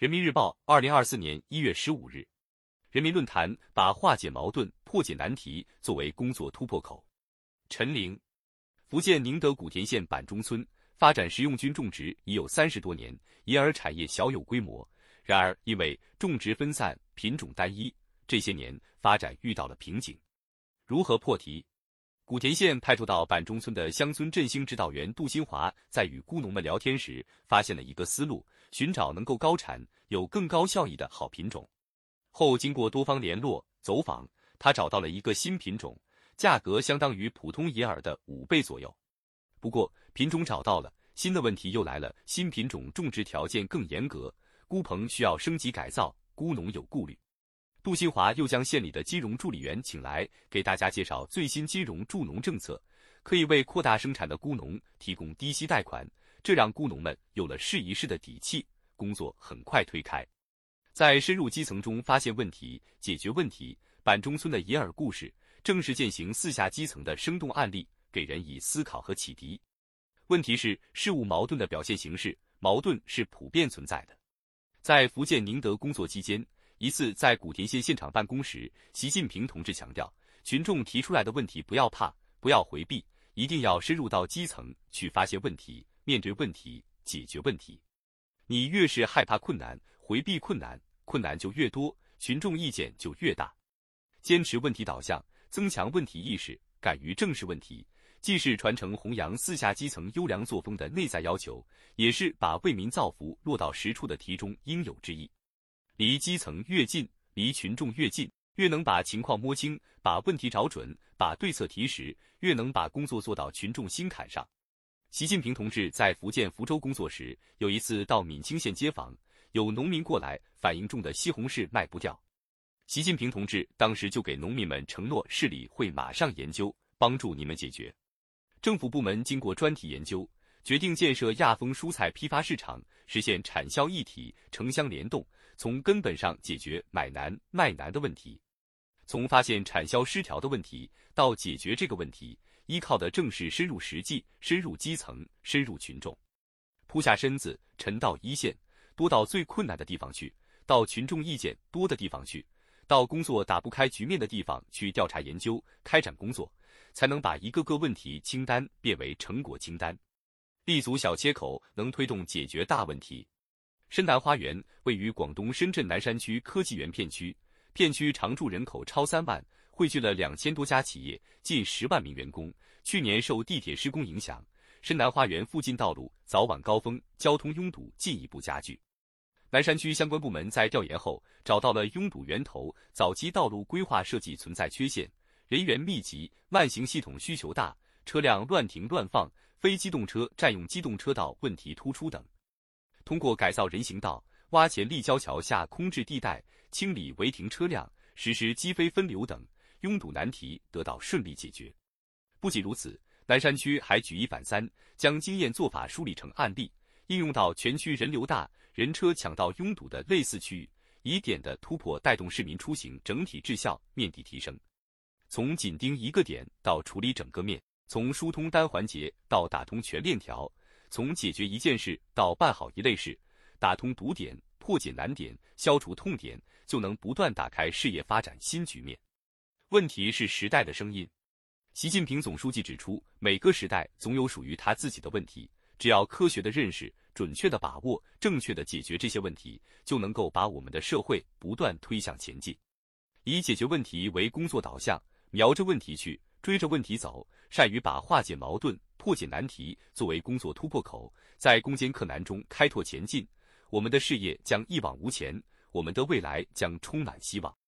人民日报，二零二四年一月十五日，人民论坛把化解矛盾、破解难题作为工作突破口。陈玲，福建宁德古田县板中村发展食用菌种植已有三十多年，银耳产业小有规模。然而，因为种植分散、品种单一，这些年发展遇到了瓶颈。如何破题？古田县派驻到板中村的乡村振兴指导员杜新华在与菇农们聊天时，发现了一个思路：寻找能够高产、有更高效益的好品种。后经过多方联络走访，他找到了一个新品种，价格相当于普通银耳的五倍左右。不过，品种找到了，新的问题又来了：新品种种植条件更严格，菇棚需要升级改造，菇农有顾虑。杜新华又将县里的金融助理员请来，给大家介绍最新金融助农政策，可以为扩大生产的菇农提供低息贷款，这让菇农们有了试一试的底气。工作很快推开，在深入基层中发现问题、解决问题。板中村的银耳故事，正是践行四下基层的生动案例，给人以思考和启迪。问题是事物矛盾的表现形式，矛盾是普遍存在的。在福建宁德工作期间。一次在古田县现场办公时，习近平同志强调，群众提出来的问题不要怕，不要回避，一定要深入到基层去发现问题，面对问题，解决问题。你越是害怕困难，回避困难，困难就越多，群众意见就越大。坚持问题导向，增强问题意识，敢于正视问题，既是传承弘扬四下基层优良作风的内在要求，也是把为民造福落到实处的题中应有之义。离基层越近，离群众越近，越能把情况摸清，把问题找准，把对策提实，越能把工作做到群众心坎上。习近平同志在福建福州工作时，有一次到闽清县街访，有农民过来反映种的西红柿卖不掉。习近平同志当时就给农民们承诺，市里会马上研究，帮助你们解决。政府部门经过专题研究，决定建设亚丰蔬菜批发市场，实现产销一体、城乡联动。从根本上解决买难卖难的问题，从发现产销失调的问题到解决这个问题，依靠的正是深入实际、深入基层、深入群众，扑下身子，沉到一线，多到最困难的地方去，到群众意见多的地方去，到工作打不开局面的地方去调查研究、开展工作，才能把一个个问题清单变为成果清单，立足小切口，能推动解决大问题。深南花园位于广东深圳南山区科技园片区，片区常住人口超三万，汇聚了两千多家企业，近十万名员工。去年受地铁施工影响，深南花园附近道路早晚高峰交通拥堵进一步加剧。南山区相关部门在调研后找到了拥堵源头，早期道路规划设计存在缺陷，人员密集，慢行系统需求大，车辆乱停乱放，非机动车占用机动车道问题突出等。通过改造人行道、挖潜立交桥下空置地带、清理违停车辆、实施机非分流等，拥堵难题得到顺利解决。不仅如此，南山区还举一反三，将经验做法梳理成案例，应用到全区人流大、人车抢道拥堵的类似区域，以点的突破带动市民出行整体质效面的提升。从紧盯一个点到处理整个面，从疏通单环节到打通全链条。从解决一件事到办好一类事，打通堵点，破解难点，消除痛点，就能不断打开事业发展新局面。问题是时代的声音。习近平总书记指出，每个时代总有属于他自己的问题，只要科学的认识、准确的把握、正确的解决这些问题，就能够把我们的社会不断推向前进。以解决问题为工作导向，瞄着问题去，追着问题走，善于把化解矛盾。破解难题作为工作突破口，在攻坚克难中开拓前进，我们的事业将一往无前，我们的未来将充满希望。